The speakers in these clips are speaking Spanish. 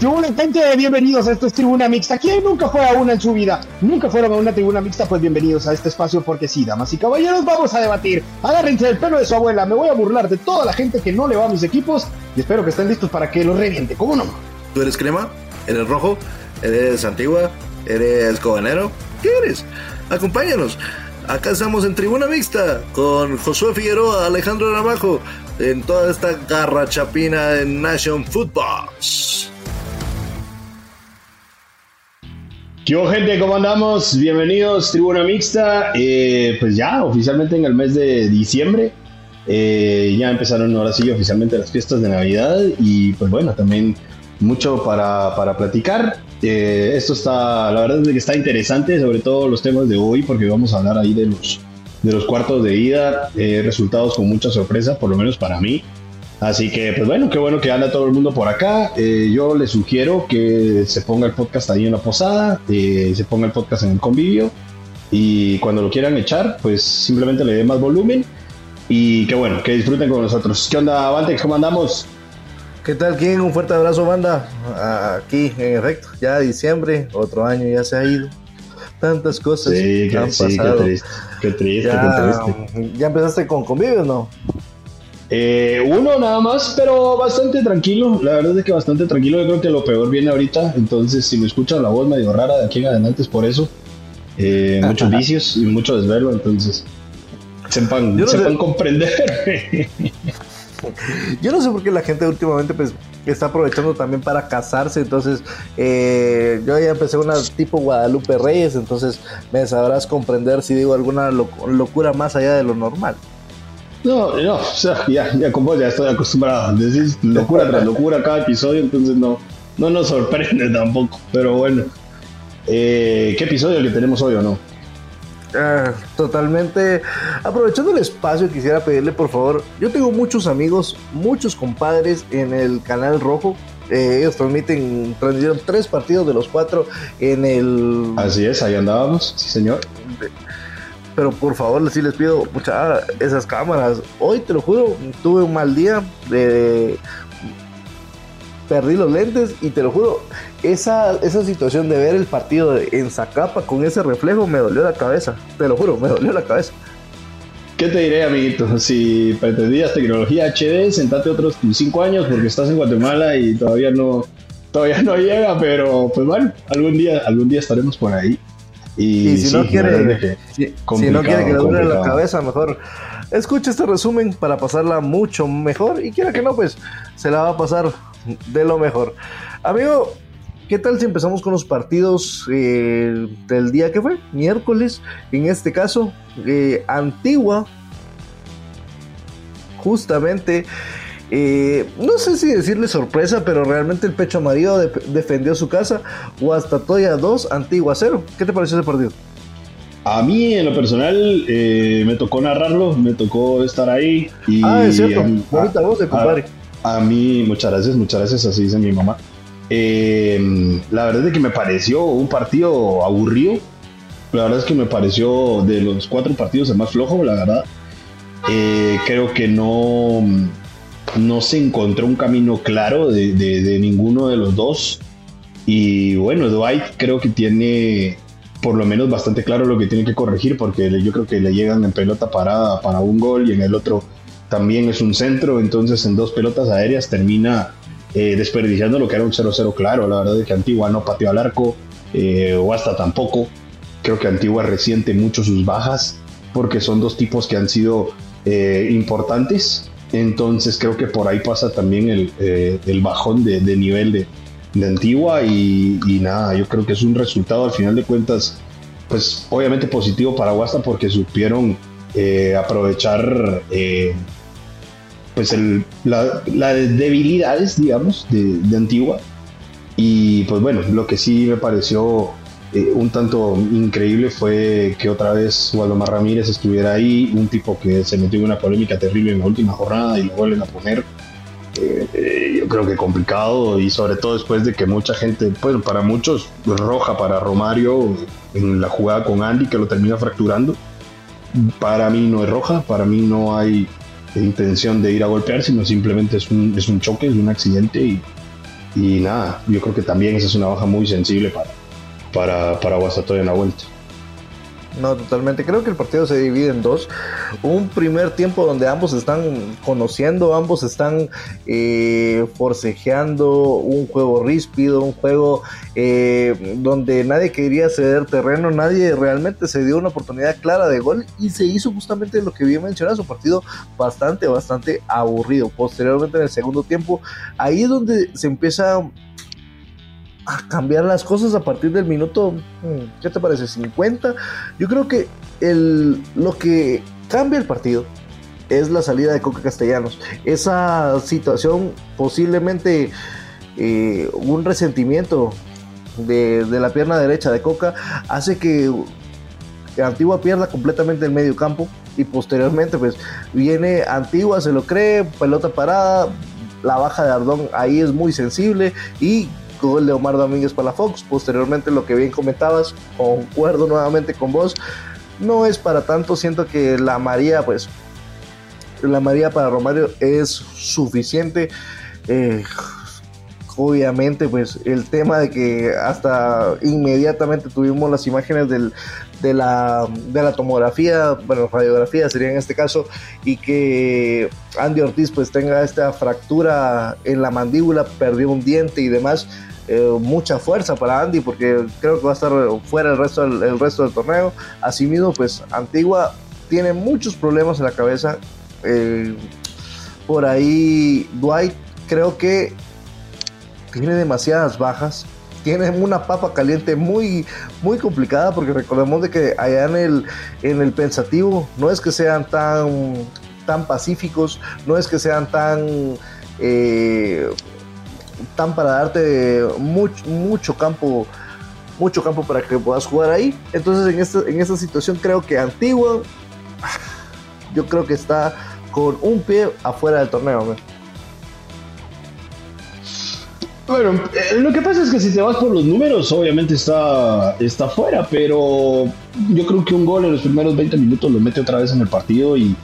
Tribuna gente, bienvenidos a esto es Tribuna Mixta. ¿Quién nunca fue a una en su vida? ¿Nunca fueron a una tribuna mixta? Pues bienvenidos a este espacio porque sí, damas y caballeros, vamos a debatir. Agárrense el pelo de su abuela, me voy a burlar de toda la gente que no le va a mis equipos y espero que estén listos para que lo reviente, ¿cómo no? ¿Tú eres crema? ¿Eres rojo? ¿Eres antigua? ¿Eres cobanero? ¿Qué eres? Acompáñanos. Acá estamos en Tribuna Mixta con Josué Figueroa, Alejandro Ramajo, en toda esta garra chapina de Nation Football. ¿Qué gente? ¿Cómo andamos? Bienvenidos, Tribuna Mixta. Eh, pues ya, oficialmente en el mes de diciembre. Eh, ya empezaron ahora sí oficialmente las fiestas de Navidad y pues bueno, también mucho para, para platicar. Eh, esto está, la verdad es que está interesante, sobre todo los temas de hoy, porque vamos a hablar ahí de los, de los cuartos de ida, resultados con mucha sorpresa, por lo menos para mí. Así que, pues bueno, qué bueno que anda todo el mundo por acá. Eh, yo les sugiero que se ponga el podcast ahí en la posada, eh, se ponga el podcast en el convivio y cuando lo quieran echar, pues simplemente le dé más volumen y qué bueno, que disfruten con nosotros. ¿Qué onda, Valtex? ¿Cómo andamos? ¿Qué tal, King? Un fuerte abrazo, banda. Aquí, en efecto, ya diciembre, otro año ya se ha ido. Tantas cosas sí, han pasado. Qué triste, qué triste, ya, qué triste. ¿Ya empezaste con convivios, no? Eh, uno nada más, pero bastante tranquilo. La verdad es que bastante tranquilo. Yo creo que lo peor viene ahorita. Entonces, si me escuchan la voz medio rara de aquí en adelante es por eso. Eh, muchos vicios y mucho desvelo. Entonces, sepan, sepan comprender. Yo no sé por qué la gente últimamente pues está aprovechando también para casarse. Entonces, eh, yo ya empecé una tipo Guadalupe Reyes. Entonces, me sabrás comprender si digo alguna locura más allá de lo normal. No, no, o sea, ya, ya como ya estoy acostumbrado. Decís locura tras locura cada episodio, entonces no, no nos sorprende tampoco. Pero bueno, eh, ¿qué episodio que tenemos hoy o no? Ah, totalmente. Aprovechando el espacio, quisiera pedirle por favor. Yo tengo muchos amigos, muchos compadres en el canal rojo. Eh, ellos transmiten, transmitieron tres partidos de los cuatro en el. Así es, ahí andábamos, sí, señor pero por favor sí les pido mucha esas cámaras. Hoy te lo juro, tuve un mal día, de perdí los lentes y te lo juro, esa, esa situación de ver el partido en Zacapa con ese reflejo me dolió la cabeza, te lo juro, me dolió la cabeza. ¿Qué te diré, amiguito? Si pretendías tecnología HD, sentate otros 5 años porque estás en Guatemala y todavía no, todavía no llega, pero pues bueno, algún día, algún día estaremos por ahí. Y, si, no quiere, si, no quiere que le duele la cabeza, mejor escuche este resumen para pasarla mucho mejor. Y quiera que no, pues se la va a pasar de lo mejor. Amigo, ¿qué tal si empezamos con los partidos eh, del día que fue? Miércoles, en este caso, eh, Antigua, justamente eh, no sé si decirle sorpresa, pero realmente el pecho amarillo defendió su casa. O hasta Toya 2, Antigua 0. ¿Qué te pareció ese partido? A mí, en lo personal, eh, me tocó narrarlo, me tocó estar ahí. Y ah, es cierto. Bonita voz de compadre. A, mí, muchas gracias, muchas gracias, así dice mi mamá. Eh, la verdad es que me pareció un partido aburrido. La verdad es que me pareció de los cuatro partidos el más flojo, la verdad. creo que no no se encontró un camino claro de, ninguno de los dos. Y bueno, Dwight creo que tiene por lo menos bastante claro lo que tiene que corregir porque yo creo que le llegan en pelota parada para un gol y en el otro también es un centro, entonces en dos pelotas aéreas termina eh, desperdiciando lo que era un 0-0 claro, la verdad es que Antigua no pateó al arco eh, o hasta tampoco, creo que Antigua resiente mucho sus bajas porque son dos tipos que han sido eh, importantes entonces creo que por ahí pasa también el, eh, bajón de, nivel de, Antigua y, nada, yo creo que es un resultado al final de cuentas, pues obviamente positivo para Guasta porque supieron eh, aprovechar eh, pues las debilidades, digamos, de, de Antigua. Y pues bueno, lo que sí me pareció eh, un tanto increíble fue que otra vez Waldemar Ramírez estuviera ahí, un tipo que se metió en una polémica terrible en la última jornada y lo vuelven a poner. Eh, yo creo que complicado y sobre todo después de que mucha gente, bueno, para muchos roja para Romario en la jugada con Andy que lo termina fracturando. Para mí no es roja, para mí no hay intención de ir a golpear, sino simplemente es un, es un choque, es un accidente y, y nada, yo creo que también esa es una baja muy sensible para, para, para en la vuelta. No, totalmente. Creo que el partido se divide en dos. Un primer tiempo donde ambos están conociendo, ambos están eh, forcejeando, un juego ríspido, un juego eh, donde nadie quería ceder terreno, nadie realmente se dio una oportunidad clara de gol y se hizo justamente lo que bien mencionado, un partido bastante, bastante aburrido. Posteriormente en el segundo tiempo, ahí es donde se empieza a cambiar las cosas a partir del minuto, mm, ¿qué te parece? 50. Yo creo que el, lo que cambia el partido es la salida de Coca Castellanos. Esa situación posiblemente eh, un resentimiento de, la pierna derecha de Coca hace que Antigua pierda completamente el medio campo y posteriormente pues viene Antigua, se lo cree, pelota parada, la baja de Ardón ahí es muy sensible y gol de Omar Domínguez para la Fox. Posteriormente, lo que bien comentabas, concuerdo nuevamente con vos, no es para tanto. Siento que la María, pues, la María para Romario es suficiente. Eh, obviamente, pues el tema de que hasta inmediatamente tuvimos las imágenes del, de, la, de la tomografía, bueno, radiografía sería en este caso, y que Andy Ortiz pues tenga esta fractura en la mandíbula, perdió un diente y demás. Eh, mucha fuerza para Andy porque creo que va a estar fuera el resto del, el resto del torneo. Asimismo, pues Antigua tiene muchos problemas en la cabeza. Eh, por ahí Dwight creo que tiene demasiadas bajas. Tiene una papa caliente muy, muy complicada porque recordemos de que allá en el, en el pensativo no es que sean tan, tan pacíficos, no es que sean tan eh, tan para darte mucho, campo mucho campo para que puedas jugar ahí. Entonces en esta, en esta situación creo que Antigua, yo creo que está con un pie afuera del torneo. Bueno, eh, lo que pasa es que si te vas por los números, obviamente está, está fuera, pero yo creo que un gol en los primeros 20 minutos lo mete otra vez en el partido y,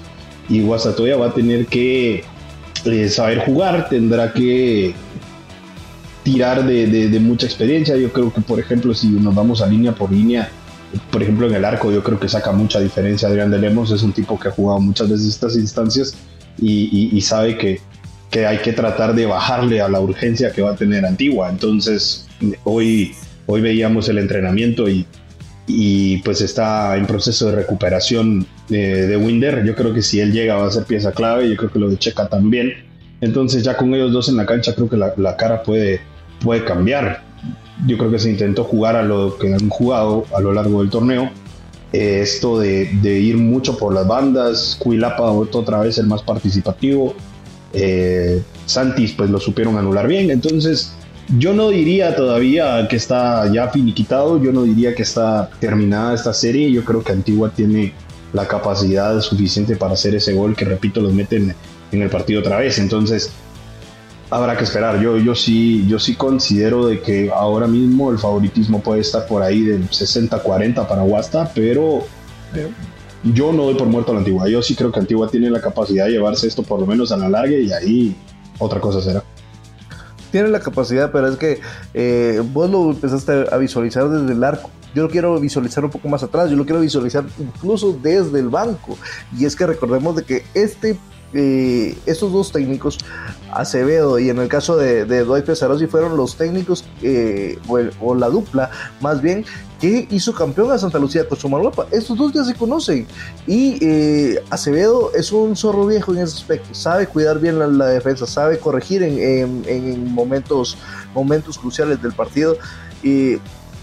y Guasatoya va a tener que eh, saber jugar, tendrá que tirar de, mucha experiencia. Yo creo que, por ejemplo, si nos vamos a línea por línea, por ejemplo, en el arco, yo creo que saca mucha diferencia. Adrián de Lemos es un tipo que ha jugado muchas veces estas instancias y, sabe que, que, hay que tratar de bajarle a la urgencia que va a tener Antigua. Entonces, hoy, hoy veíamos el entrenamiento y, y pues está en proceso de recuperación de, de Winder. Yo creo que si él llega va a ser pieza clave. Yo creo que lo de Checa también. Entonces, ya con ellos dos en la cancha, creo que la, la cara puede puede cambiar. Yo creo que se intentó jugar a lo que han jugado a lo largo del torneo. Eh, esto de, ir mucho por las bandas, Cuilapa otra vez el más participativo. Eh, Santis pues lo supieron anular bien. Entonces yo no diría todavía que está ya finiquitado, yo no diría que está terminada esta serie. Yo creo que Antigua tiene la capacidad suficiente para hacer ese gol que repito los meten en el partido otra vez. Entonces habrá que esperar. Yo, yo, sí, yo sí considero de que ahora mismo el favoritismo puede estar por ahí del 60-40 para Huasta, pero yo no doy por muerto a la Antigua. Yo sí creo que Antigua tiene la capacidad de llevarse esto por lo menos a la larga y ahí otra cosa será. Tiene la capacidad, pero es que eh, vos lo empezaste a visualizar desde el arco. Yo lo quiero visualizar un poco más atrás, yo lo quiero visualizar incluso desde el banco. Y es que recordemos de que este estos dos técnicos, Acevedo y en el caso de, de Dwight Pesarosi, fueron los técnicos eh, o, la dupla más bien que hizo campeón a Santa Lucía con Sumaruapa. Estos dos ya se conocen y eh, Acevedo es un zorro viejo en ese aspecto, sabe cuidar bien la, defensa, sabe corregir en, en, momentos, momentos cruciales del partido. Y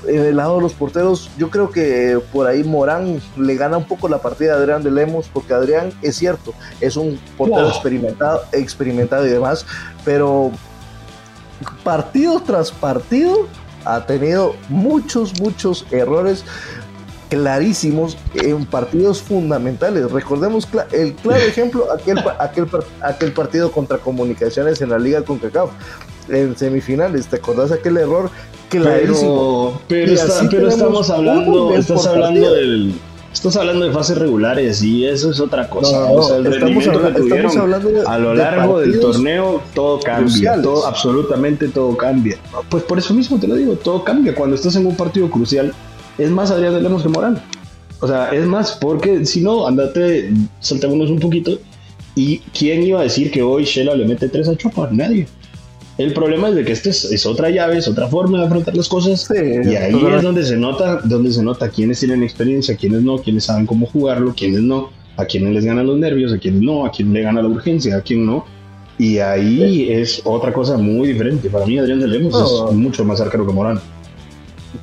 en el lado de los porteros, yo creo que por ahí Morán le gana un poco la partida a Adrián de Lemos, porque Adrián es cierto, es un portero experimentado, experimentado y demás, pero partido tras partido ha tenido muchos, muchos errores clarísimos en partidos fundamentales. Recordemos el claro ejemplo, aquel, aquel, aquel partido contra Comunicaciones en la Liga con CACAF en semifinales. ¿Te acordás aquel error pero, pero, estamos hablando, estás hablando del, Estás hablando de fases regulares y eso es otra cosa. o sea, el estamos, hablando de, a lo largo del torneo todo cambia, todo, absolutamente todo cambia. Pues por eso mismo te lo digo, todo cambia cuando estás en un partido crucial. Es más Adrián de Lemos que Morán. O sea, es más, porque si no, andate, saltémonos un poquito. ¿Y quién iba a decir que hoy Shela le mete tres a Chopa? Nadie. El problema es de que esta es, otra llave, es otra forma de afrontar las cosas. y ahí es donde se nota, donde se nota quiénes tienen experiencia, quiénes no, quiénes saben cómo jugarlo, quiénes no, a quiénes les ganan los nervios, a quiénes no, a quién le gana la urgencia, a quién no. Y ahí es otra cosa muy diferente. Para mí Adrián de Lemos es mucho más arquero que Morán.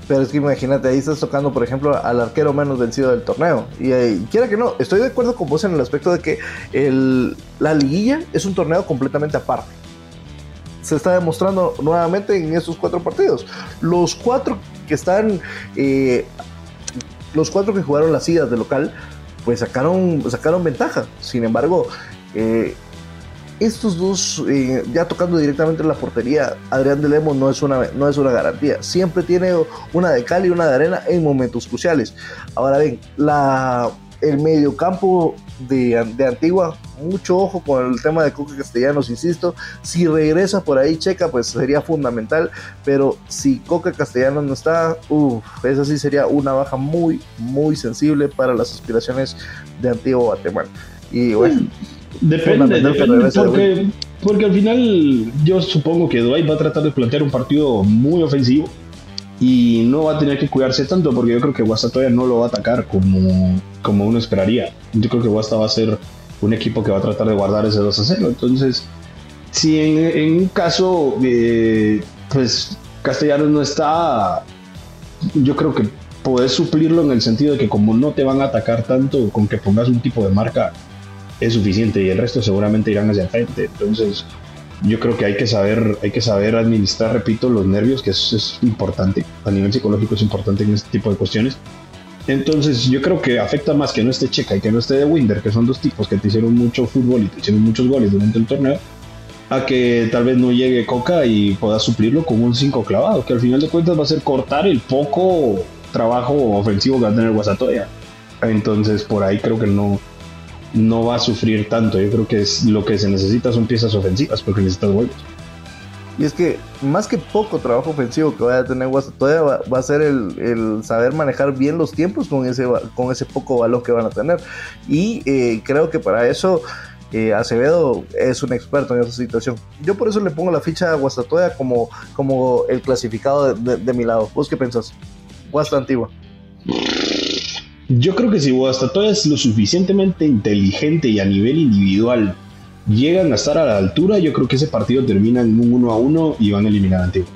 Pero es que imagínate, ahí estás tocando, por ejemplo, al arquero menos vencido del torneo. Y, eh, quiera que no, estoy de acuerdo con vos en el aspecto de que el, la liguilla es un torneo completamente aparte se está demostrando nuevamente en estos cuatro partidos. Los cuatro que están, eh, los cuatro que jugaron las idas de local, pues sacaron, sacaron ventaja. Sin embargo, eh, estos dos, eh, ya tocando directamente la portería, Adrián de Lemos no es, una, no es una garantía. Siempre tiene una de cal y una de arena en momentos cruciales. Ahora bien, la, el mediocampo de, de Antigua, mucho ojo con el tema de Coca Castellanos, insisto. Si regresa por ahí Checa, pues sería fundamental. Pero si Coca Castellanos no está, uff, esa sí sería una baja muy, muy sensible para las aspiraciones de Antigua Guatemala. Y bueno. Depende, depende porque, porque al final yo supongo que Dwight va a tratar de plantear un partido muy ofensivo y no va a tener que cuidarse tanto porque yo creo que Guasta todavía no lo va a atacar como, como uno esperaría. Yo creo que Guasta va a ser un equipo que va a tratar de guardar ese 2 a 0. Entonces, si en, un caso, eh, pues Castellanos no está, yo creo que puedes suplirlo en el sentido de que como no te van a atacar tanto, con que pongas un tipo de marca es suficiente y el resto seguramente irán hacia el frente. Entonces, yo creo que hay que saber, hay que saber administrar, repito, los nervios, que eso es importante, a nivel psicológico es importante en este tipo de cuestiones. Entonces yo creo que afecta más que no esté Checa y que no esté de Winder, que son dos tipos que te hicieron mucho fútbol y te hicieron muchos goles durante el torneo, a que tal vez no llegue Coca y pueda suplirlo con un 5 clavado, que al final de cuentas va a ser cortar el poco trabajo ofensivo que va a tener Guasatoya. Entonces por ahí creo que no, no va a sufrir tanto. Yo creo que es, lo que se necesita son piezas ofensivas porque necesitas goles. Y es que más que poco trabajo ofensivo que vaya a tener Guastatoya va, va a ser el, saber manejar bien los tiempos con ese, con ese poco valor que van a tener. Y eh, creo que para eso eh, Acevedo es un experto en esa situación. Yo por eso le pongo la ficha a Guastatoya como, como el clasificado de, mi lado. ¿Vos qué pensás? Guasta Antigua. Yo creo que si Guastatoya es lo suficientemente inteligente y a nivel individual llegan a estar a la altura, yo creo que ese partido termina en un 1 a 1 y van a eliminar a Antigua.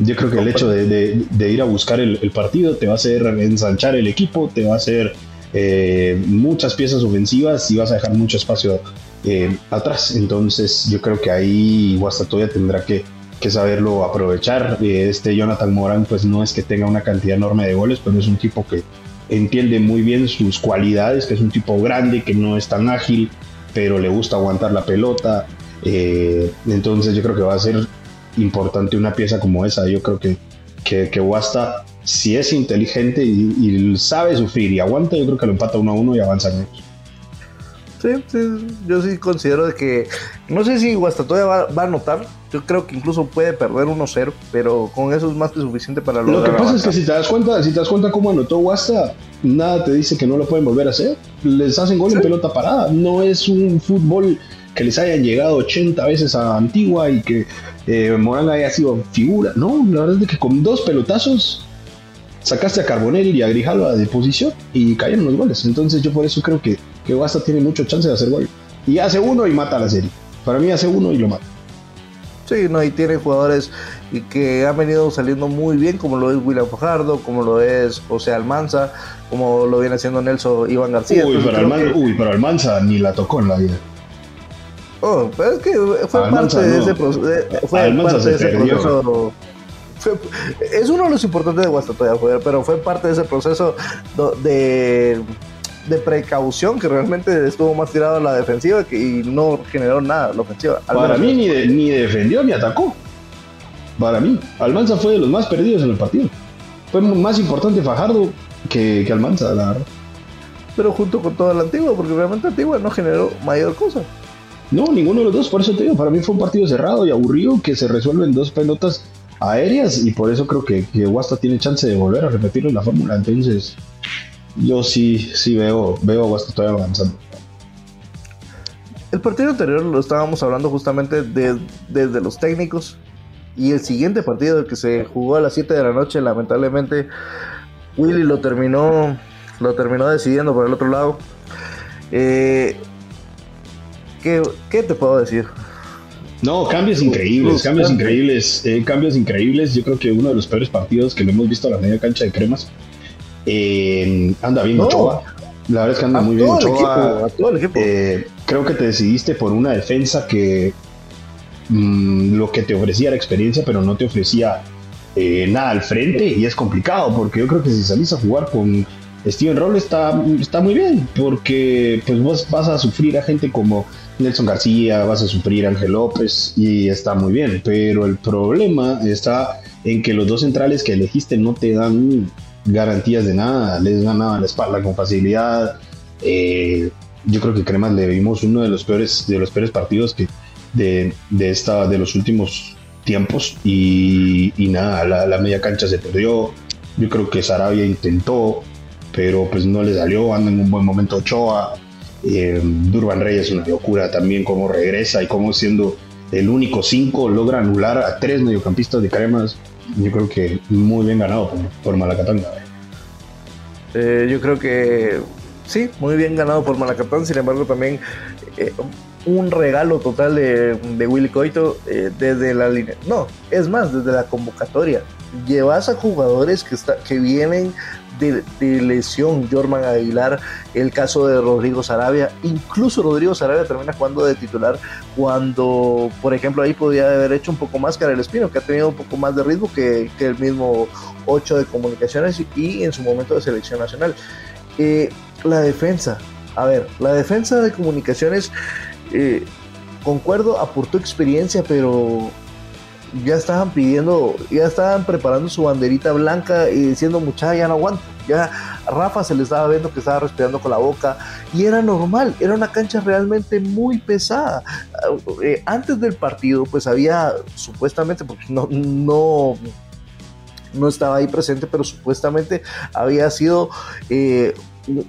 Yo creo que el hecho de, ir a buscar el, partido te va a hacer ensanchar el equipo, te va a hacer eh, muchas piezas ofensivas y vas a dejar mucho espacio eh, atrás. Entonces yo creo que ahí Guastatoya tendrá que, que saberlo aprovechar. Eh, este Jonathan Morán pues no es que tenga una cantidad enorme de goles, pero es un tipo que entiende muy bien sus cualidades, que es un tipo grande, que no es tan ágil, pero le gusta aguantar la pelota. Eh, entonces yo creo que va a ser importante una pieza como esa. Yo creo que, que, que Wasta, si es inteligente y, sabe sufrir y aguanta, yo creo que lo empata uno a uno y avanza en Sí, sí, yo sí considero de que no sé si Guastatoya va, va a anotar. Yo creo que incluso puede perder 1-0, pero con eso es más que suficiente para lograr. Lo que pasa es que si te das cuenta, si te das cuenta cómo anotó Guasta, nada te dice que no lo pueden volver a hacer. Les hacen gol en pelota parada. No es un fútbol que les hayan llegado 80 veces a Antigua y que eh, Morán haya sido figura. No, la verdad es que con dos pelotazos sacaste a Carbonell y a Grijalva de posición y cayeron los goles. Entonces yo por eso creo que, que Guasta tiene mucho chance de hacer gol. Y hace uno y mata la serie. Para mí hace uno y lo mata. Sí, no, y tiene jugadores que han venido saliendo muy bien, como lo es William Fajardo, como lo es José Almanza, como lo viene haciendo Nelson Iván García. Uy, pero, Almanza, uy pero Almanza ni la tocó en la vida. Oh, pero es que fue parte de ese, proceso. Fue parte de ese proceso es uno de los importantes de Guastatoya, pero fue parte de ese proceso de, de precaución que realmente estuvo más tirado a la defensiva y no generó nada la ofensiva. Para mí ni, ni defendió ni atacó. Para mí, Almanza fue de los más perdidos en el partido. Fue más importante Fajardo que, que Almanza, la verdad. Pero junto con toda la Antigua, porque realmente Antigua no generó mayor cosa. No, ninguno de los dos, por eso te digo, para mí fue un partido cerrado y aburrido que se resuelve en dos pelotas aéreas y por eso creo que, que Guasta tiene chance de volver a repetirlo en la fórmula. Entonces, yo sí, sí veo, veo a Guasta todavía avanzando. El partido anterior lo estábamos hablando justamente desde los técnicos y el siguiente partido que se jugó a las 7 de la noche, lamentablemente Willy lo terminó, lo terminó decidiendo por el otro lado. Eh, ¿qué, te puedo decir? No, cambios increíbles, cambios increíbles, eh, cambios increíbles. Yo creo que uno de los peores partidos que lo hemos visto a la media cancha de cremas. Eh, anda bien Ochoa. La verdad es que anda muy bien Ochoa. creo que te decidiste por una defensa que mm, lo que te ofrecía era experiencia, pero no te ofrecía eh, nada al frente y es complicado porque yo creo que si salís a jugar con Steven Roll está, está muy bien porque pues vos vas a sufrir a gente como Nelson García, vas a sufrir a Ángel López y está muy bien, pero el problema está en que los dos centrales que elegiste no te dan garantías de nada, les ganaba la espalda con facilidad. Eh, yo creo que Cremas le vimos uno de los peores, de los peores partidos que de, de, esta, de los últimos tiempos y, nada, la, media cancha se perdió. Yo creo que Sarabia intentó, pero pues no le salió, anda en un buen momento Ochoa. Eh, Durban Reyes es una locura también cómo regresa y cómo siendo el único 5 logra anular a tres mediocampistas de cremas. Yo creo que muy bien ganado por, por Malacatán. Eh, yo creo que sí, muy bien ganado por Malacatán, sin embargo también eh, un regalo total de, Willy Coito eh, desde la línea. No, es más, desde la convocatoria. Llevas a jugadores que, está, que vienen de, lesión, Jorman Aguilar, el caso de Rodrigo Sarabia, incluso Rodrigo Sarabia termina jugando de titular cuando, por ejemplo, ahí podía haber hecho un poco más que el Espino, que ha tenido un poco más de ritmo que, el mismo 8 de comunicaciones y, en su momento de selección nacional. Eh, la defensa, a ver, la defensa de comunicaciones eh, concuerdo, aportó experiencia, pero ya estaban pidiendo, ya estaban preparando su banderita blanca y diciendo, muchacha, ya no aguanto. Ya Rafa se le estaba viendo que estaba respirando con la boca y era normal, era una cancha realmente muy pesada. Eh, antes del partido, pues había supuestamente, porque no, no, no estaba ahí presente, pero supuestamente había sido eh,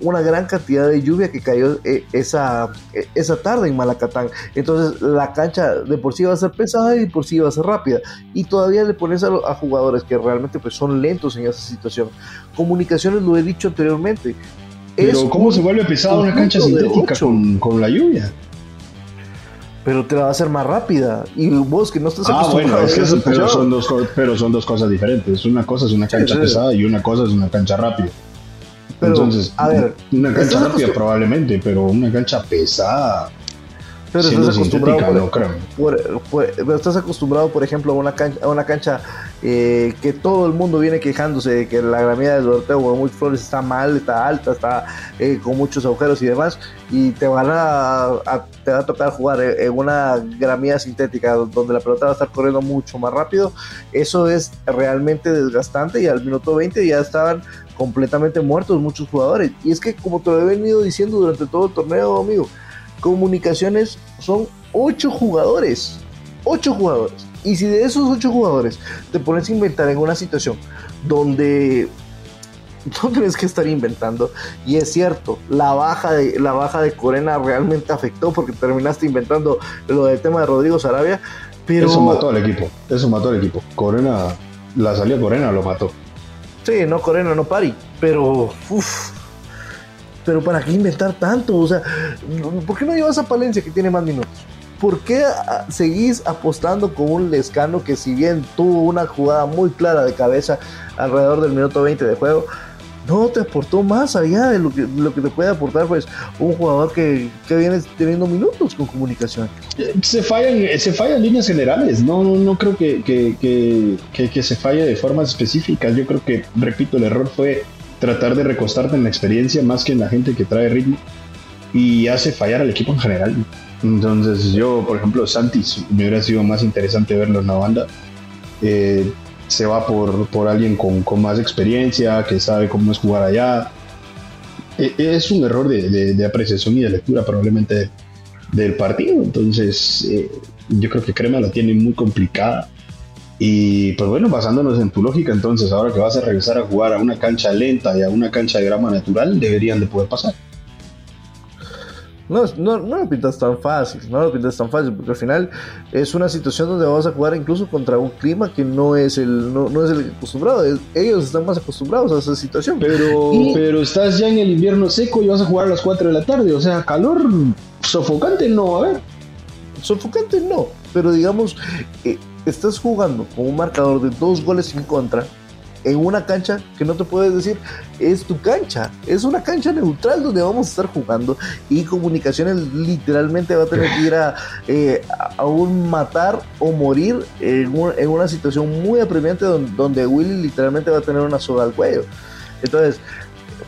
una gran cantidad de lluvia que cayó eh, esa, eh, esa tarde en Malacatán. Entonces la cancha de por sí va a ser pesada y de por sí va a ser rápida. Y todavía le pones a, jugadores que realmente pues, son lentos en esa situación. Comunicaciones lo he dicho anteriormente. Pero ¿cómo se vuelve pesada una cancha sintética con, la lluvia? pero te la va a hacer más rápida. Y vos que no estás ah, bueno, es que pero, son dos, pero son dos cosas diferentes. Una cosa es una cancha pesada y una cosa es una cancha rápida. Entonces, a ver, una cancha rápida probablemente, pero una cancha pesada. Pero estás acostumbrado, por, estás acostumbrado, por ejemplo, a una cancha, a una cancha eh, que todo el mundo viene quejándose de que la gramilla de Doroteo muy Flores está mal, está alta, está eh, con muchos agujeros y demás, y te van a, te va a tocar jugar en una gramilla sintética donde la pelota va a estar corriendo mucho más rápido. Eso es realmente desgastante y al minuto 20 ya estaban completamente muertos muchos jugadores. Y es que, como te lo he venido diciendo durante todo el torneo, amigo, comunicaciones son ocho jugadores. Ocho jugadores. Y si de esos ocho jugadores te pones a inventar en una situación donde no tienes que estar inventando. Y es cierto, la baja de, la baja de Corena realmente afectó porque terminaste inventando lo del tema de Rodrigo Sarabia. Pero... Eso mató al equipo. Eso mató al equipo. Corena, la salida Corena lo mató. Sí, no Corena, no Pari, pero uff. Pero ¿para qué inventar tanto? O sea, ¿por qué no llevas a Palencia que tiene más minutos? ¿Por qué ah, seguís apostando con un Lescano que si bien tuvo una jugada muy clara de cabeza alrededor del minuto 20 de juego, no te aportó más allá de lo que, lo que te puede aportar pues un jugador que, que viene teniendo minutos con comunicación. Se fallan, se fallan líneas generales, no, no creo que, que, que, se falle de formas específicas, yo creo que, repito, el error fue tratar de recostarte en la experiencia más que en la gente que trae ritmo y hace fallar al equipo en general. Entonces yo, por ejemplo, Santis, me hubiera sido más interesante verlo en la banda. Eh, se va por, por alguien con, con, más experiencia, que sabe cómo es jugar allá. E, es un error de, de, apreciación y de lectura probablemente del partido. Entonces, eh, yo creo que Crema la tiene muy complicada. Y pues bueno, basándonos en tu lógica, entonces ahora que vas a regresar a jugar a una cancha lenta y a una cancha de grama natural, deberían de poder pasar. No, no, no lo pintas tan fácil, no lo pintas tan fácil, porque al final es una situación donde vas a jugar incluso contra un clima que no es el, no, no es el acostumbrado. ellos están más acostumbrados a esa situación. Pero, pero estás ya en el invierno seco y vas a jugar a las 4 de la tarde, o sea, calor sofocante no, a ver. Sofocante no, pero digamos, eh, estás jugando con un marcador de dos goles en contra en una cancha que no te puedes decir es tu cancha, es una cancha neutral donde vamos a estar jugando y comunicaciones literalmente va a tener que ir a, eh, un matar o morir en, en, una situación muy apremiante donde, donde Willy literalmente va a tener una soga al cuello. Entonces,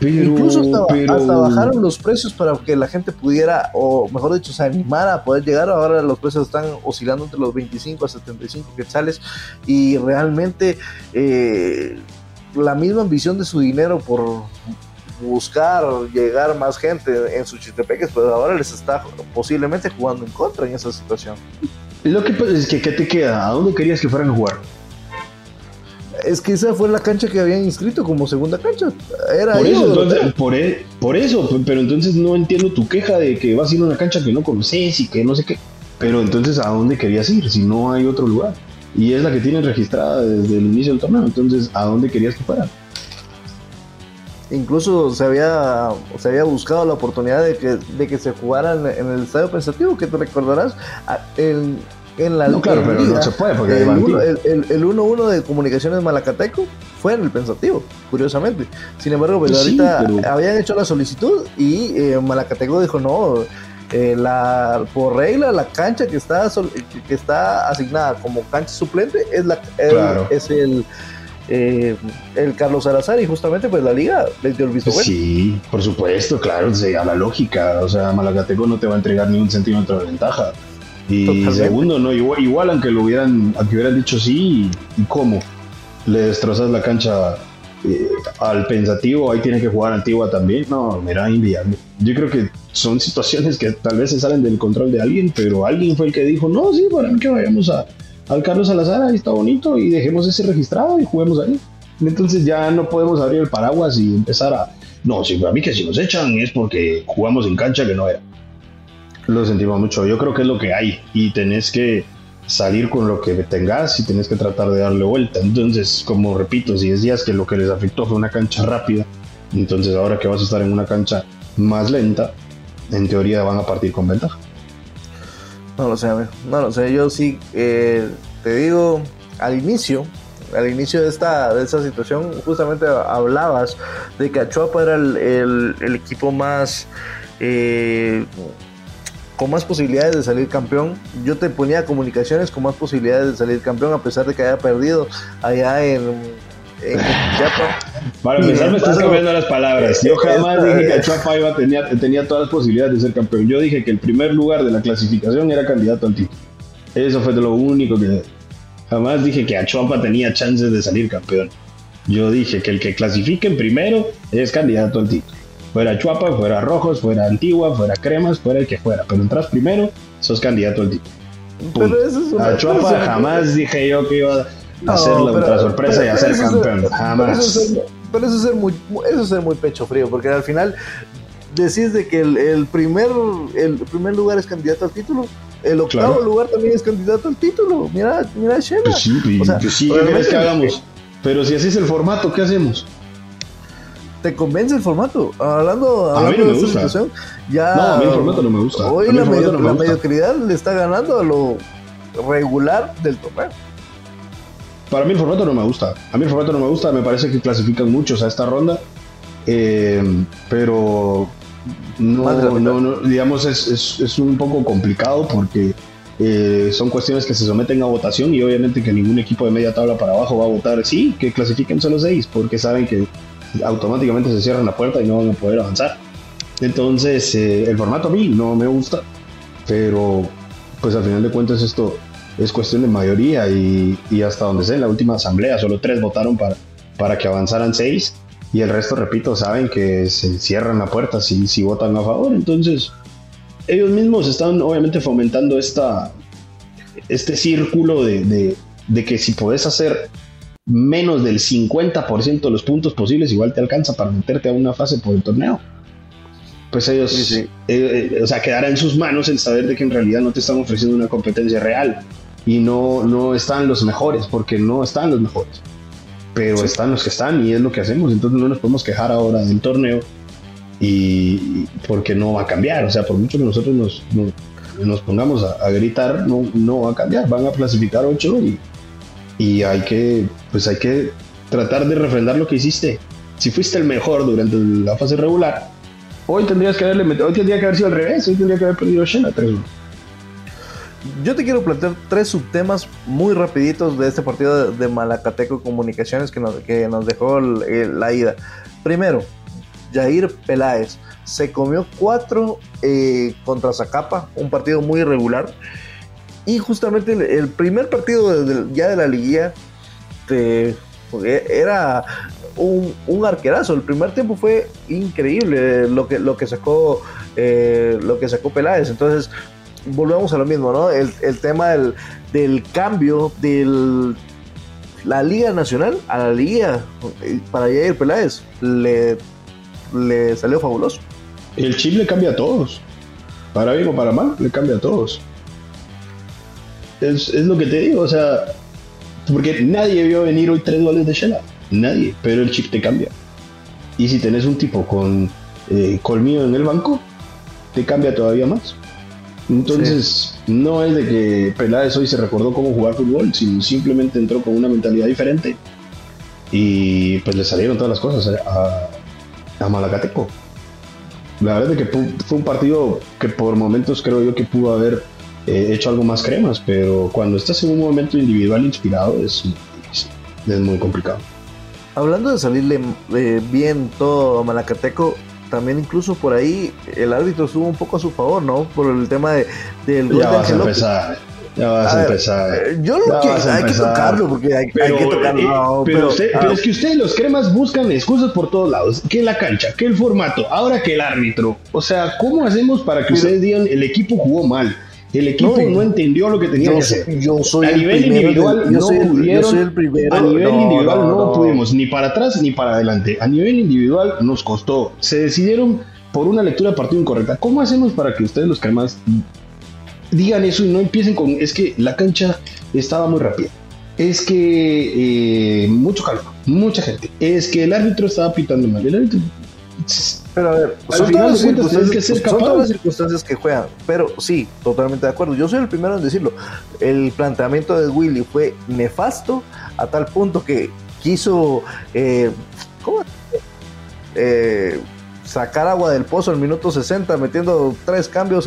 Incluso hasta, bajaron los precios para que la gente pudiera, o mejor dicho, se animara a poder llegar. Ahora los precios están oscilando entre los 25 a 75 quetzales y realmente eh, la misma ambición de su dinero por buscar llegar más gente en sus chitepeques, pues ahora les está posiblemente jugando en contra en esa situación. Lo que pasa es que, ¿qué te queda? ¿A dónde querías que fueran a jugar? Es que esa fue la cancha que habían inscrito como segunda cancha. Era por eso, entonces, por, e, por, eso, pero entonces no entiendo tu queja de que vas a ir a una cancha que no conoces y que no sé qué. Pero entonces, ¿a dónde querías ir si no hay otro lugar? Y es la que tienes registrada desde el inicio del torneo. Entonces, ¿a dónde querías que fuera? Incluso se había, se había buscado la oportunidad de que, de que se jugaran en el estadio pensativo, que te recordarás, en, en la No, claro, pero no se puede porque el 1-1 de Comunicaciones Malacateco fue en el pensativo, curiosamente. Sin embargo, pues, ahorita habían hecho la solicitud y eh, Malacateco dijo no. Eh, la por regla la cancha que está que está asignada como cancha suplente es la es el eh, el Carlos Salazar y justamente pues la liga les dio el visto bueno. Sí, por supuesto, claro, a la lógica, o sea, Malacateco no te va a entregar ni un centímetro de ventaja. Y segundo, no, igual, aunque lo hubieran, aunque hubieran dicho sí, ¿y cómo? Le destrozas la cancha eh, al pensativo, ahí tiene que jugar Antigua también. No, mira, inviable. Yo creo que son situaciones que tal vez se salen del control de alguien, pero alguien fue el que dijo, no, sí, para que vayamos a, al Carlos Salazar, ahí está bonito, y dejemos ese registrado y juguemos ahí. Entonces ya no podemos abrir el paraguas y empezar a, no, sí, para mí que si nos echan es porque jugamos en cancha que no era. Lo sentimos mucho. Yo creo que es lo que hay y tenés que salir con lo que tengas y tenés que tratar de darle vuelta. Entonces, como repito, si decías que lo que les afectó fue una cancha rápida, entonces ahora que vas a estar en una cancha más lenta, en teoría van a partir con ventaja. No lo sé, no lo sé. Yo sí eh, te digo, al inicio, al inicio de esta, de esta situación, justamente hablabas de que Achuapa era el, el equipo más eh, con más posibilidades de salir campeón. Yo te ponía comunicaciones con más posibilidades de salir campeón a pesar de que haya perdido allá en, en Para empezar me estás cambiando las palabras. Yo jamás dije que Achuapa iba, tenía, tenía todas las posibilidades de ser campeón. Yo dije que el primer lugar de la clasificación era candidato al título. Eso fue de lo único que... Jamás dije que Achuapa tenía chances de salir campeón. Yo dije que el que clasifique en primero es candidato al título fuera Chuapa, fuera Rojos, fuera Antigua, fuera Cremas, fuera el que fuera. Pero entras primero, sos candidato al título. Pero eso es una, A Chuapa jamás dije yo que iba a hacer la sorpresa y a ser campeón. jamás. Pero eso, es ser muy, eso es ser muy pecho frío, porque al final decís de que el, primer, el primer lugar es candidato al título. El octavo lugar también es candidato al título. Mira, mira, Shela. Pues sí, o sea, pues sí, que hagamos? Pero si así es el formato, ¿qué hacemos? ¿Te convence el formato? Hablando, hablando de esta situación, ya. No, a mí el formato no me gusta. Hoy la, mediocridad le está ganando a lo regular del torneo. Para mí el formato no me gusta. A mí el formato no me gusta. Me parece que clasifican muchos a esta ronda. Eh, pero no, no, digamos, es, es, es, un poco complicado porque eh, son cuestiones que se someten a votación y obviamente que ningún equipo de media tabla para abajo va a votar sí, que clasifiquen solo seis, porque saben que automáticamente se cierran la puerta y no van a poder avanzar. Entonces, eh, el formato a mí no me gusta, pero pues al final de cuentas esto es cuestión de mayoría y, hasta donde sé, en la última asamblea solo tres votaron para, para que avanzaran seis y el resto, repito, saben que se cierran la puerta si, si votan a favor. Entonces, ellos mismos están obviamente fomentando esta, este círculo de, de, que si podés hacer menos del 50% de los puntos posibles, igual te alcanza para meterte a una fase por el torneo. Pues ellos, eh, eh, o sea, quedará en sus manos el saber de que en realidad no te están ofreciendo una competencia real y no, no están los mejores, porque no están los mejores. Pero están los que están y es lo que hacemos, entonces no nos podemos quejar ahora del torneo y porque no va a cambiar, o sea, por mucho que nosotros nos, nos, pongamos a, gritar, no, no va a cambiar, van a clasificar 8 y, y hay que, pues hay que tratar de refrendar lo que hiciste. Si fuiste el mejor durante la fase regular, hoy tendrías que haberle hoy tendría que haber sido al revés, hoy tendría que haber perdido Shena 3-1. Yo te quiero plantear tres subtemas muy rapiditos de este partido de, Malacateco Comunicaciones que nos, que nos dejó la ida. Primero, Jair Peláez se comió cuatro eh, contra Zacapa, un partido muy irregular. Y justamente el, primer partido ya de la liguilla era un, arquerazo. El primer tiempo fue increíble lo que, lo que sacó eh, lo que sacó Peláez. Entonces, volvemos a lo mismo, ¿no? El, tema del, del cambio de la Liga Nacional a la Liga eh, para Jair Peláez le le salió fabuloso. El chip le cambia a todos. Para bien o para mal, le cambia a todos. Es, lo que te digo, o sea, porque nadie vio venir hoy tres goles de Shela. Nadie, pero el chip te cambia. Y si tenés un tipo con eh, colmillo en el banco, te cambia todavía más. Entonces, no es de que Peláez hoy se recordó cómo jugar fútbol, sino simplemente entró con una mentalidad diferente y pues le salieron todas las cosas a, a Malacateco. La verdad es que fue un partido que por momentos creo yo que pudo haber eh, hecho algo más cremas, pero cuando estás en un momento individual inspirado es, es muy complicado. Hablando de salirle eh, bien todo a Malacateco, también incluso por ahí el árbitro estuvo un poco a su favor, ¿no? Por el tema de, del gol ya vas a empezar. Ya vas a, empezar. Eh, yo lo que hay que tocarlo porque hay, que tocarlo. pero, pero, es que ustedes los cremas buscan excusas por todos lados. Que la cancha, que el formato, ahora que el árbitro. O sea, ¿cómo hacemos para que ustedes digan el equipo jugó mal? El equipo no, entendió lo que tenía que hacer. Yo soy a nivel individual no pudieron. El primero, a nivel individual no, pudimos ni para atrás ni para adelante. A nivel individual nos costó. Se decidieron por una lectura de partido incorrecta. ¿Cómo hacemos para que ustedes los cremas digan eso y no empiecen con, es que la cancha estaba muy rápida. Es que eh, mucho calor, mucha gente. Es que el árbitro estaba pitando mal. El árbitro pero a ver, son, todas las, circunstancias, que juegan. Pero sí, totalmente de acuerdo. Yo soy el primero en decirlo. El planteamiento de Willy fue nefasto a tal punto que quiso. Eh, ¿Cómo? Eh, sacar agua del pozo al minuto 60, metiendo tres cambios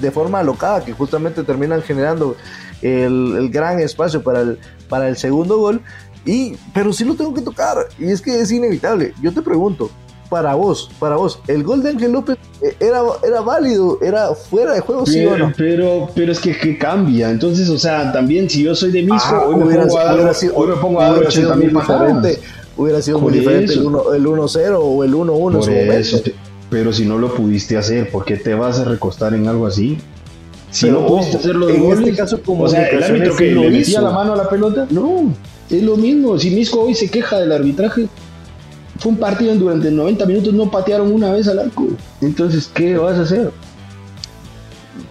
de forma alocada que justamente terminan generando el, gran espacio para el, para el segundo gol. Y, pero sí lo tengo que tocar, y es que es inevitable. Yo te pregunto, para vos, para vos, ¿el gol de Ángel López eh, era, era válido? ¿Era fuera de juego, sí o no? Pero, pero es que, cambia. Entonces, o sea, también si yo soy de Misco, ah, hoy, me pongo a, hoy me pongo a dar 80 mil hubiera sido muy diferente el 1-0 o el 1-1 en su momento. pero si no lo pudiste hacer, ¿por qué te vas a recostar en algo así? Si no pudiste hacer los en Este caso, como o sea, el árbitro que le metía la mano a la pelota, no, es lo mismo. Si Misco hoy se queja del arbitraje, fue un partido en durante 90 minutos no patearon una vez al arco. Entonces, ¿qué vas a hacer?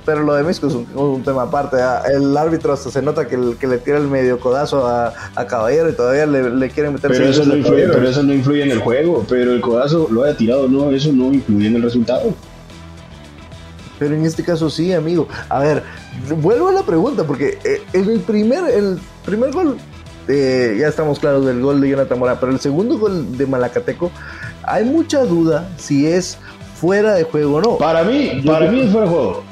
pero lo de Misco es un, tema aparte. ¿ah? El árbitro hasta se nota que, que le tira el medio codazo a, Caballero y todavía le, le quiere meter. Pero eso, no influye, pero eso no influye en el juego. Pero el codazo lo haya tirado, no, eso no influye en el resultado. Pero en este caso sí, amigo. A ver, vuelvo a la pregunta, porque eh, el primer, el primer gol, eh, ya estamos claros del gol de Jonathan Mora, pero el segundo gol de Malacateco, hay mucha duda si es fuera de juego o no. Para mí, para mí es fuera de juego.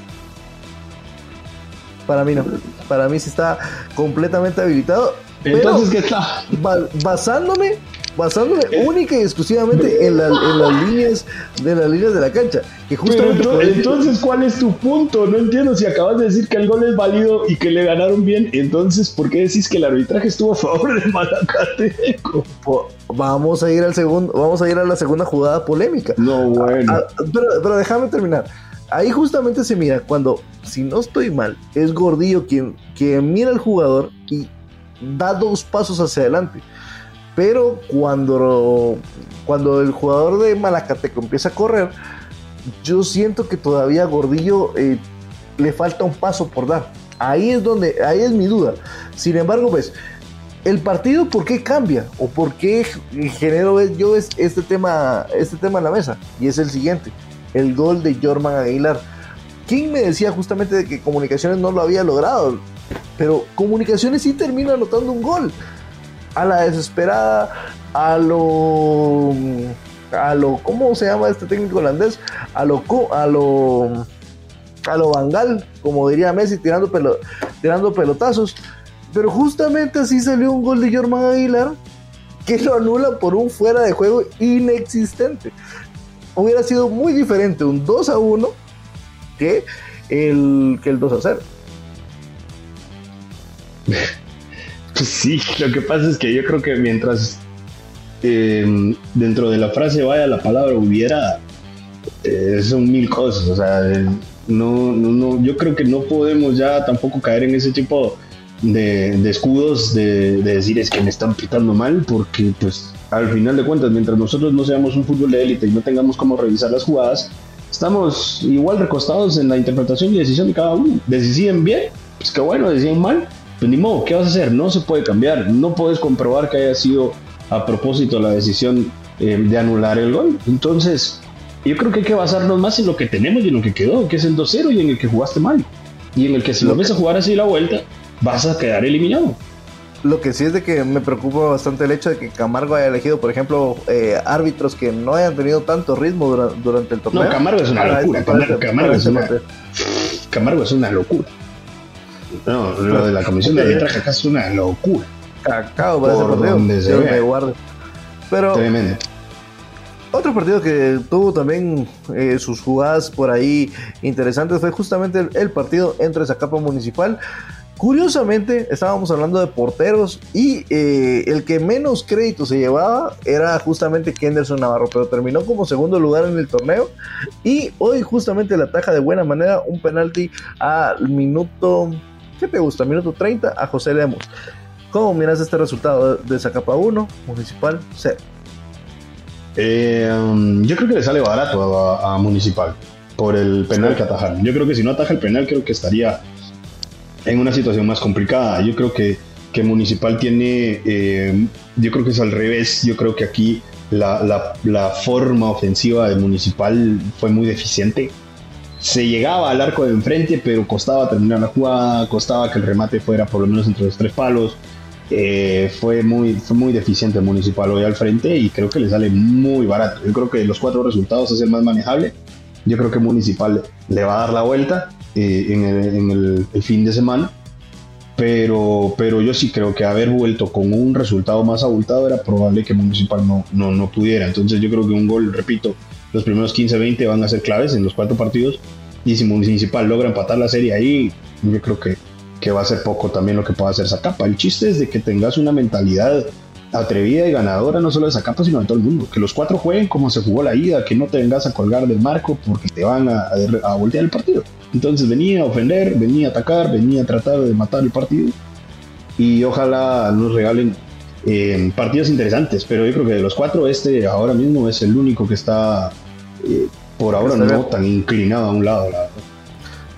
Para mí no. Para mí sí está completamente habilitado. Entonces, ¿qué está? basándome basándome única y exclusivamente en, las líneas de las líneas de la cancha. Que entonces, ¿cuál es tu punto? No entiendo si acabas de decir que el gol es válido y que le ganaron bien. Entonces, ¿por qué decís que el arbitraje estuvo a favor de Malacateco? Vamos a ir al segundo, vamos a ir a la segunda jugada polémica. No, bueno. Ah, ah, pero, pero déjame terminar. Ahí justamente se mira cuando, si no estoy mal, es Gordillo quien, quien mira al jugador y da dos pasos hacia adelante. Pero cuando, cuando el jugador de Malacateco empieza a correr, yo siento que todavía Gordillo eh, le falta un paso por dar. Ahí es donde, ahí es mi duda. Sin embargo, pues, el partido, ¿por qué cambia? ¿O por qué genero yo este tema, este tema en la mesa? Y es el siguiente, el gol de Jorman Aguilar. ¿Quién me decía justamente de que Comunicaciones no lo había logrado? Pero Comunicaciones sí termina anotando un gol. A la desesperada, a lo. A lo. ¿Cómo se llama este técnico holandés? A lo. A lo. A lo como diría Messi, tirando, tirando pelotazos. Pero justamente así salió un gol de Jorman Aguilar que lo anula por un fuera de juego inexistente. Hubiera sido muy diferente un 2 a 1 que el, que el 2 a 0. Pues sí, lo que pasa es que yo creo que mientras em, dentro de la frase vaya la palabra hubiera, eh, son mil cosas. O sea, no, no, no, yo creo que no podemos ya tampoco caer en ese tipo de, escudos de, decir es que me están pitando mal, porque pues al final de cuentas, mientras nosotros no seamos un fútbol de élite y no tengamos cómo revisar las jugadas, estamos igual recostados en la interpretación y decisión de cada uno. Deciden bien, pues qué bueno, deciden mal, pues ni modo, ¿qué vas a hacer? No se puede cambiar, no puedes comprobar que haya sido a propósito la decisión eh, de anular el gol. Entonces, yo creo que hay que basarnos más en lo que tenemos y en lo que quedó, que es el 2-0 y en el que jugaste mal. Y en el que si lo ves a jugar así la vuelta, vas a quedar eliminado. Lo que sí es de que me preocupa bastante el hecho de que Camargo haya elegido, por ejemplo, eh, árbitros que no hayan tenido tanto ritmo durante, el torneo. No, Camargo es una locura. Camargo, es una, Camargo es una locura. No, lo de la comisión de arbitraje acá es una locura. Cacao para ese partido. Pero otro partido que tuvo también eh, sus jugadas por ahí interesantes fue justamente el, partido entre Zacapa Municipal. Curiosamente, estábamos hablando de porteros y eh, el que menos crédito se llevaba era justamente Kenderson Navarro, pero terminó como segundo lugar en el torneo y hoy justamente le ataja de buena manera un penalti al minuto ¿Qué te gusta? Minuto 30 a José Lemos. ¿Cómo miras este resultado de Zacapa 1, Municipal 0? Eh, um, yo creo que le sale barato a, Municipal por el penal que atajaron. Yo creo que si no ataja el penal, creo que estaría en una situación más complicada. Yo creo que, que Municipal tiene, eh, yo creo que es al revés. Yo creo que aquí la, la forma ofensiva de Municipal fue muy deficiente se llegaba al arco de enfrente, pero costaba terminar la jugada, costaba que el remate fuera por lo menos entre los tres palos. Eh, fue, muy, fue muy deficiente el Municipal hoy al frente y creo que le sale muy barato. Yo creo que los cuatro resultados es el más manejable. Yo creo que Municipal le va a dar la vuelta eh, en, el, fin de semana. Pero, pero yo sí creo que haber vuelto con un resultado más abultado era probable que Municipal no, no, no pudiera. Entonces yo creo que un gol, repito, los primeros 15-20 van a ser claves en los cuatro partidos. Y si Municipal logra empatar la serie ahí, yo creo que, que va a ser poco también lo que pueda hacer Zacapa. El chiste es de que tengas una mentalidad atrevida y ganadora, no solo de Zacapa, sino de todo el mundo. Que los cuatro jueguen como se jugó la ida, que no te vengas a colgar del marco porque te van a, a, voltear el partido. Entonces venía a ofender, venía a atacar, venía a tratar de matar el partido. Y ojalá nos regalen eh, partidos interesantes, pero yo creo que de los cuatro, este ahora mismo es el único que está por ahora no tan inclinado a un lado,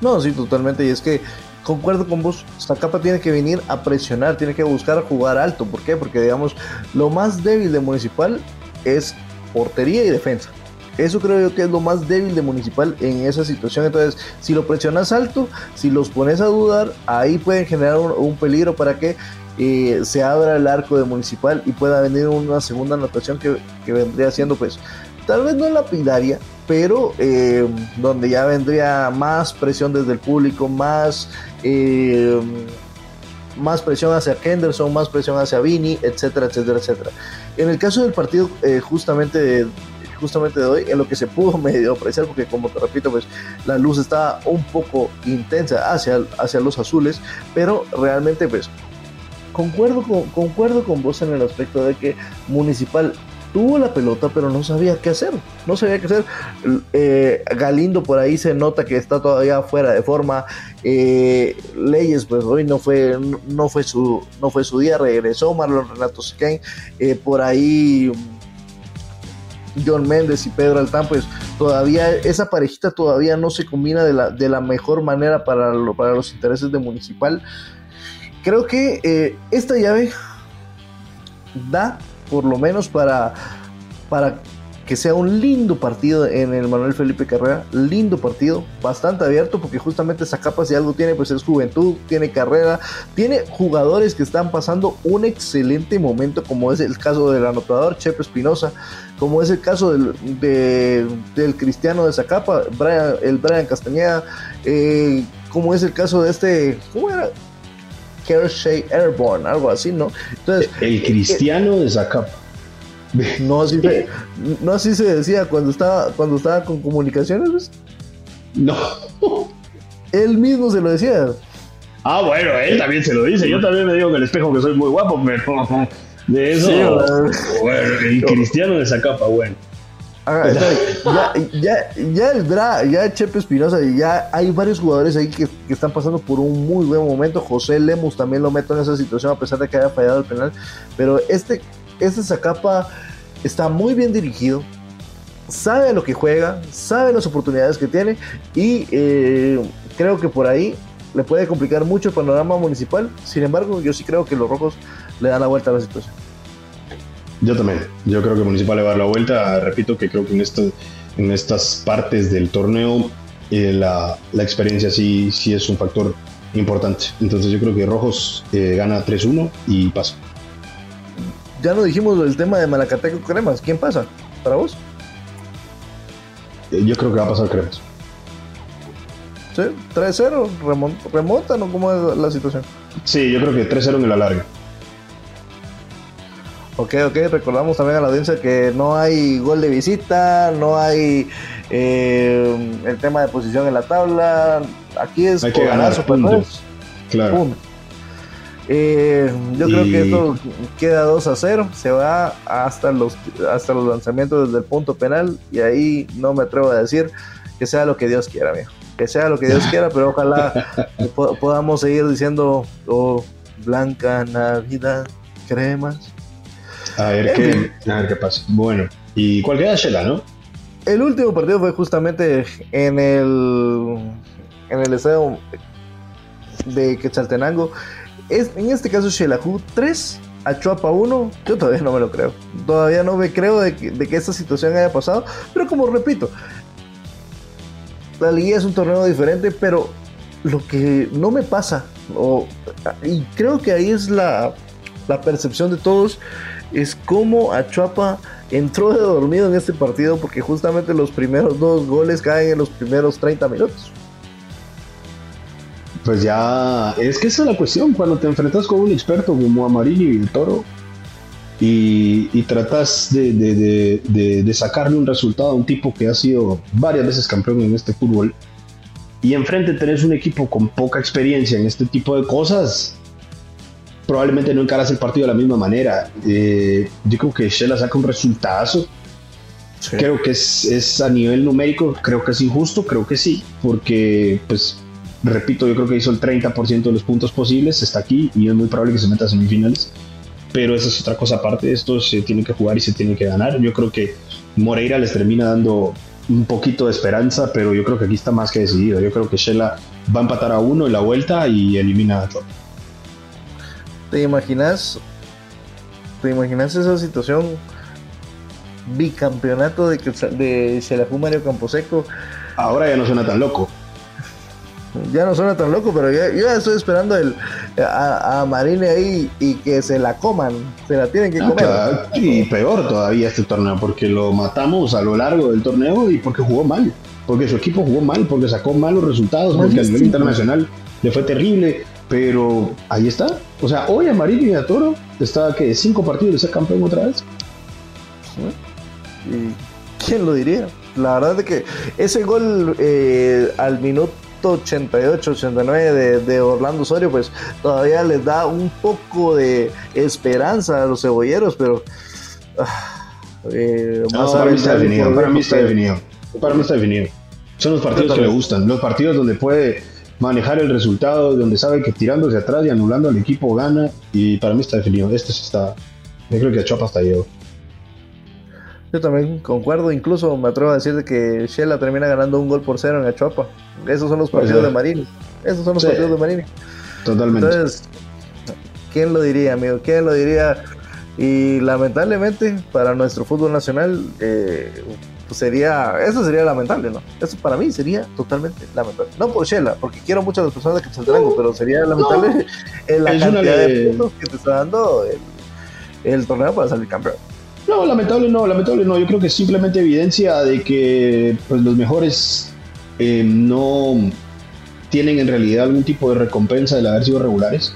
No, sí, totalmente. Y es que concuerdo con vos, capa tiene que venir a presionar, tiene que buscar jugar alto. ¿Por qué? Porque, digamos, lo más débil de Municipal es portería y defensa. Eso creo yo que es lo más débil de Municipal en esa situación. Entonces, si lo presionas alto, si los pones a dudar, ahí pueden generar un, peligro para que eh, se abra el arco de Municipal y pueda venir una segunda anotación que, que vendría siendo pues tal vez no lapidaria, pero eh, donde ya vendría más presión desde el público, más, eh, más presión hacia Henderson, más presión hacia Vini, etcétera, etcétera, etcétera. En el caso del partido eh, justamente de, justamente de hoy, en lo que se pudo medio apreciar, porque como te repito, pues la luz está un poco intensa hacia, hacia los azules, pero realmente pues concuerdo con, concuerdo con vos en el aspecto de que Municipal tuvo la pelota, pero no sabía qué hacer. No sabía qué hacer. Eh, Galindo por ahí se nota que está todavía fuera de forma. Eh, Leyes, pues hoy no fue, no fue su, no fue su día. Regresó Marlon Renato Siquén. Eh, por ahí John Méndez y Pedro Altán, pues todavía esa parejita todavía no se combina de la, de la mejor manera para, para los intereses de Municipal. Creo que esta llave da por lo menos para, para que sea un lindo partido en el Manuel Felipe Carrera, lindo partido, bastante abierto, porque justamente Zacapa si algo tiene, pues es juventud, tiene carrera, tiene jugadores que están pasando un excelente momento, como es el caso del anotador Chepe Espinosa, como es el caso del, del cristiano de Zacapa, el Brian Castañeda, eh, como es el caso de este, ¿cómo era? Kershay Airborne, algo así, ¿no? Entonces, el cristiano de Zacapa. No así, se, no así se decía cuando estaba, cuando estaba con comunicaciones, No. Él mismo se lo decía. Ah, bueno, él también se lo dice. Yo también me digo en el espejo que soy muy guapo, pero de eso. bueno, el cristiano de Zacapa, bueno. Ah, ya, ya, ya el Dra, ya Chepe Espinosa, ya hay varios jugadores ahí que, están pasando por un muy buen momento. José Lemus también lo meto en esa situación a pesar de que haya fallado el penal. Pero este, este Zacapa está muy bien dirigido, sabe lo que juega, sabe las oportunidades que tiene y eh, creo que por ahí le puede complicar mucho el panorama municipal. Sin embargo, yo sí creo que los rojos le dan la vuelta a la situación. Yo también. Yo creo que Municipal le va a dar la vuelta. Repito que creo que en, en estas partes del torneo eh, la, experiencia sí, sí es un factor importante. Entonces yo creo que Rojos eh, gana 3-1 y pasa. Ya no dijimos el tema de Malacateco Cremas. ¿Quién pasa? ¿Para vos? Eh, yo creo que va a pasar Cremas. ¿Sí? 3-0, remontan o cómo es la situación? Sí, yo creo que 3-0 en la larga. Ok, ok, recordamos también a la audiencia que no hay gol de visita, no hay eh, el tema de posición en la tabla. Aquí es hay que ganar Super Claro. Eh, yo creo que esto queda 2 a 0, se va hasta los, hasta los lanzamientos desde el punto penal y ahí no me atrevo a decir que sea lo que Dios quiera, amigo. Que sea lo que Dios quiera, pero ojalá podamos seguir diciendo, oh, Blanca Navidad, cremas a ver, qué, a ver qué pasa. Bueno, ¿y cuál queda Shela, no? El último partido fue justamente en el en el estadio de Quetzaltenango. Es, en este caso, Shelahu 3, Chuapa 1. Yo todavía no me lo creo. Todavía no me creo de que, de que esta situación haya pasado. Pero como repito, la liga es un torneo diferente, pero lo que no me pasa, y creo que ahí es la, la percepción de todos, es cómo Achuapa entró de dormido en este partido porque justamente los primeros dos goles caen en los primeros 30 minutos. Pues ya, es que esa es la cuestión, cuando te enfrentas con un experto como Amarillo y el Toro y, tratas de, sacarle un resultado a un tipo que ha sido varias veces campeón en este fútbol y enfrente tenés un equipo con poca experiencia en este tipo de cosas, probablemente no encaras el partido de la misma manera. Eh, yo creo que Shela saca un resultado. Creo que es, a nivel numérico, creo que es injusto, creo que sí, porque, pues, repito, yo creo que hizo el 30% de los puntos posibles, está aquí y es muy probable que se meta a semifinales. Pero esa es otra cosa aparte, esto se tiene que jugar y se tiene que ganar. Yo creo que Moreira les termina dando un poquito de esperanza, pero yo creo que aquí está más que decidido. Yo creo que Shela va a empatar a uno en la vuelta y elimina a Chop. ¿Te imaginas? ¿Te imaginas esa situación? Bicampeonato de, de Xelajú Mario Camposeco. Ahora ya no suena tan loco. Ya no suena tan loco, pero yo ya estoy esperando el, a, Marine ahí y que se la coman. Se la tienen que comer. y peor todavía este torneo, porque lo matamos a lo largo del torneo y porque jugó mal. Porque su equipo jugó mal, porque sacó malos resultados, porque a nivel internacional le fue terrible Pero ahí está. O sea, hoy Amarillo y a Toro está que cinco partidos de ser campeón otra vez. ¿Y quién lo diría? La verdad es que ese gol eh, al minuto 88, 89 de, de, Orlando Osorio, pues todavía les da un poco de esperanza a los cebolleros, pero ah, eh, para, mí está definido, para mí está definido, para mí está definido. Son los partidos que le gustan, los partidos donde puede manejar el resultado, donde sabe que tirándose atrás y anulando al equipo gana, y para mí está definido. Este sí está, yo creo que a Chapa hasta llegó. Yo también concuerdo, incluso me atrevo a decir que Shela termina ganando un gol por cero en Achuapa. Esos son los partidos de Marini. Esos son los partidos de Marini. Totalmente. Entonces, ¿quién lo diría, amigo? ¿Quién lo diría? Y lamentablemente para nuestro fútbol nacional eh, pues sería, eso sería lamentable, ¿no? Eso para mí sería totalmente lamentable. No por Shela, porque quiero mucho a las personas que se tengo, pero sería lamentable en la cantidad de puntos que te está dando el torneo para salir campeón. No, lamentable no, lamentable no. Yo creo que es simplemente evidencia de que pues, los mejores eh, no tienen en realidad algún tipo de recompensa de haber sido regulares.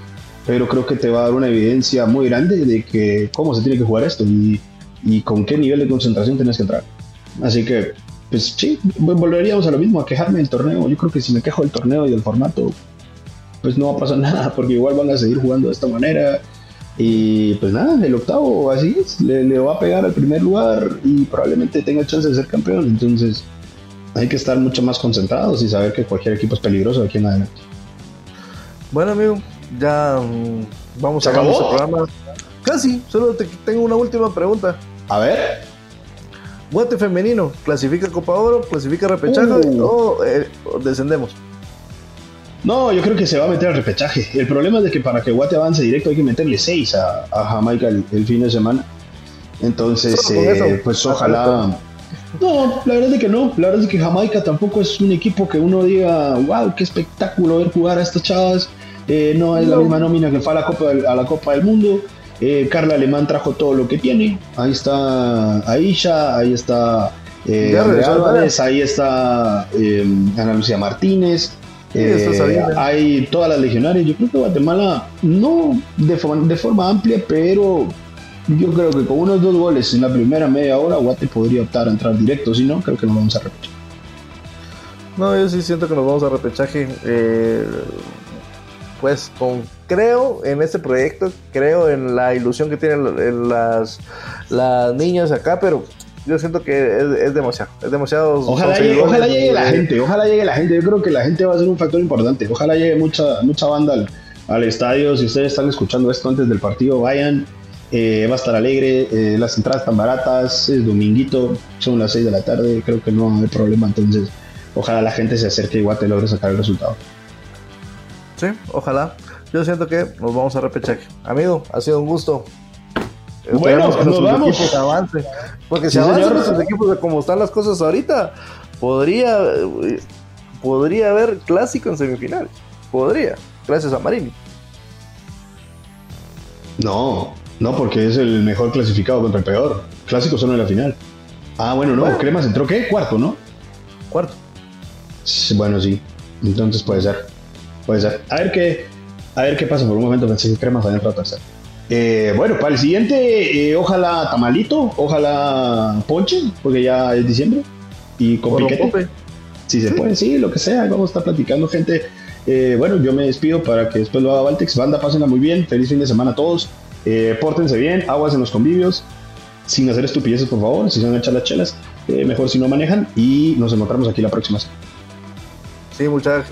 Pero creo que te va a dar una evidencia muy grande de que cómo se tiene que jugar esto y, y con qué nivel de concentración tienes que entrar. Así que, pues sí, volveríamos a lo mismo, a quejarme del torneo. Yo creo que si me quejo del torneo y del formato, pues no va a pasar nada, porque igual van a seguir jugando de esta manera y pues nada, el octavo así es, le, va a pegar al primer lugar y probablemente tenga chance de ser campeón. Entonces hay que estar mucho más concentrados y saber que cualquier equipo es peligroso de aquí en adelante. Bueno amigo, ya mm, vamos a acabar programa. Casi, solo te, tengo una última pregunta. A ver. Guate femenino, ¿clasifica Copa Oro? ¿Clasifica repechaje uh. o eh, descendemos? No, yo creo que se va a meter al repechaje. El problema es de que para que Guate avance directo hay que meterle 6 a, Jamaica el, fin de semana. Entonces, eh, pues ojalá. No, la verdad es que no. La verdad es que Jamaica tampoco es un equipo que uno diga, wow, qué espectáculo ver jugar a estas chavas. Eh, no es la misma nómina que fue a la Copa, a la Copa del Mundo. Eh, Carla Alemán trajo todo lo que tiene. Ahí está Aisha, ahí está eh, Álvarez, ahí está Ana Lucía Martínez. Eh, hay todas las legionarias. Yo creo que Guatemala, no de forma, de forma amplia, pero yo creo que con unos dos goles en la primera media hora, Guate podría optar a entrar directo. Si no, creo que nos vamos a repechaje. No, yo sí siento que nos vamos a repechaje. Eh, pues con, creo en este proyecto, creo en la ilusión que tienen las, las niñas acá, pero yo siento que es, demasiado, es demasiado. Ojalá llegue, ojalá llegue la gente, ojalá llegue la gente. Yo creo que la gente va a ser un factor importante. Ojalá llegue mucha, mucha banda al, estadio. Si ustedes están escuchando esto antes del partido, vayan. Eh, va a estar alegre, eh, las entradas están baratas, es dominguito, son las 6 de la tarde, creo que no hay problema, entonces ojalá la gente se acerque y te logre sacar el resultado. Sí, ojalá. Yo siento que nos vamos a repechaje. Amigo, ha sido un gusto. Bueno, que nos vamos. equipos avancen. Porque si avanzan nuestros equipos de cómo están las cosas ahorita, podría, podría haber clásico en semifinales. Podría, gracias a Marini. No, no, porque es el mejor clasificado contra el peor. Clásico solo en la final. Ah, bueno, no, Cremas entró qué? Cuarto, ¿no? Cuarto. Bueno, sí. Entonces puede ser. Puede ser. A ver qué, a ver qué pasa. Por un momento pensé que Cremas había entrado tercero. Eh, bueno, para el siguiente, eh, ojalá tamalito, ojalá ponche, porque ya es diciembre. Y con piquete. Si se puede, sí, lo que sea. Vamos a estar platicando, gente. Eh, bueno, yo me despido para que después lo haga Valtex. Banda, pásenla muy bien. Feliz fin de semana a todos. pórtense bien, aguas en los convivios. Sin hacer estupideces, por favor. Si se van a echar las chelas, mejor si no manejan. Y nos encontramos aquí la próxima. Sí, muchas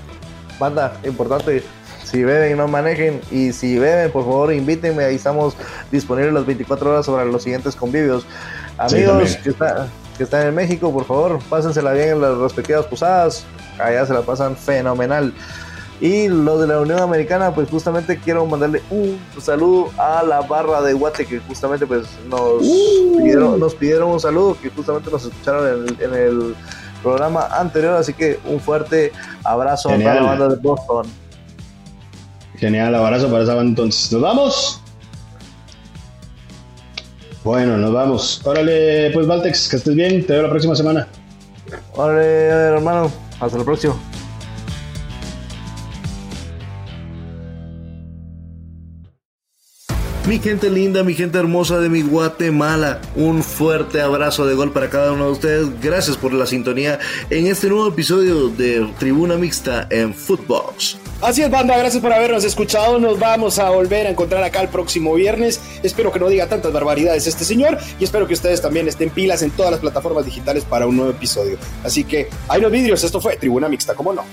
banda, importante si beben, no manejen. Y si beben, por favor, invítenme. Ahí estamos disponibles las 24 horas sobre los siguientes convivios. Amigos que, que están en México, por favor, pásensela bien en las respectivas posadas. Allá se la pasan fenomenal. Y los de la Unión Americana, pues justamente quiero mandarle un saludo a la barra de Guate, que justamente pues nos, uh. pidieron, nos pidieron un saludo, que justamente nos escucharon en el, programa anterior. Así que un fuerte abrazo a la banda de Boston. Genial, abrazo para esa banda entonces. ¿Nos vamos? Bueno, nos vamos. Órale, pues Valtex, que estés bien. Te veo la próxima semana. Órale, hermano. Hasta la próxima. Mi gente linda, mi gente hermosa de mi Guatemala, un fuerte abrazo de gol para cada uno de ustedes. Gracias por la sintonía en este nuevo episodio de Tribuna Mixta en Footbox. Así es, banda, gracias por habernos escuchado. Nos vamos a volver a encontrar acá el próximo viernes. Espero que no diga tantas barbaridades este señor y espero que ustedes también estén pilas en todas las plataformas digitales para un nuevo episodio. Así que, hay los vidrios, esto fue Tribuna Mixta, ¿cómo no?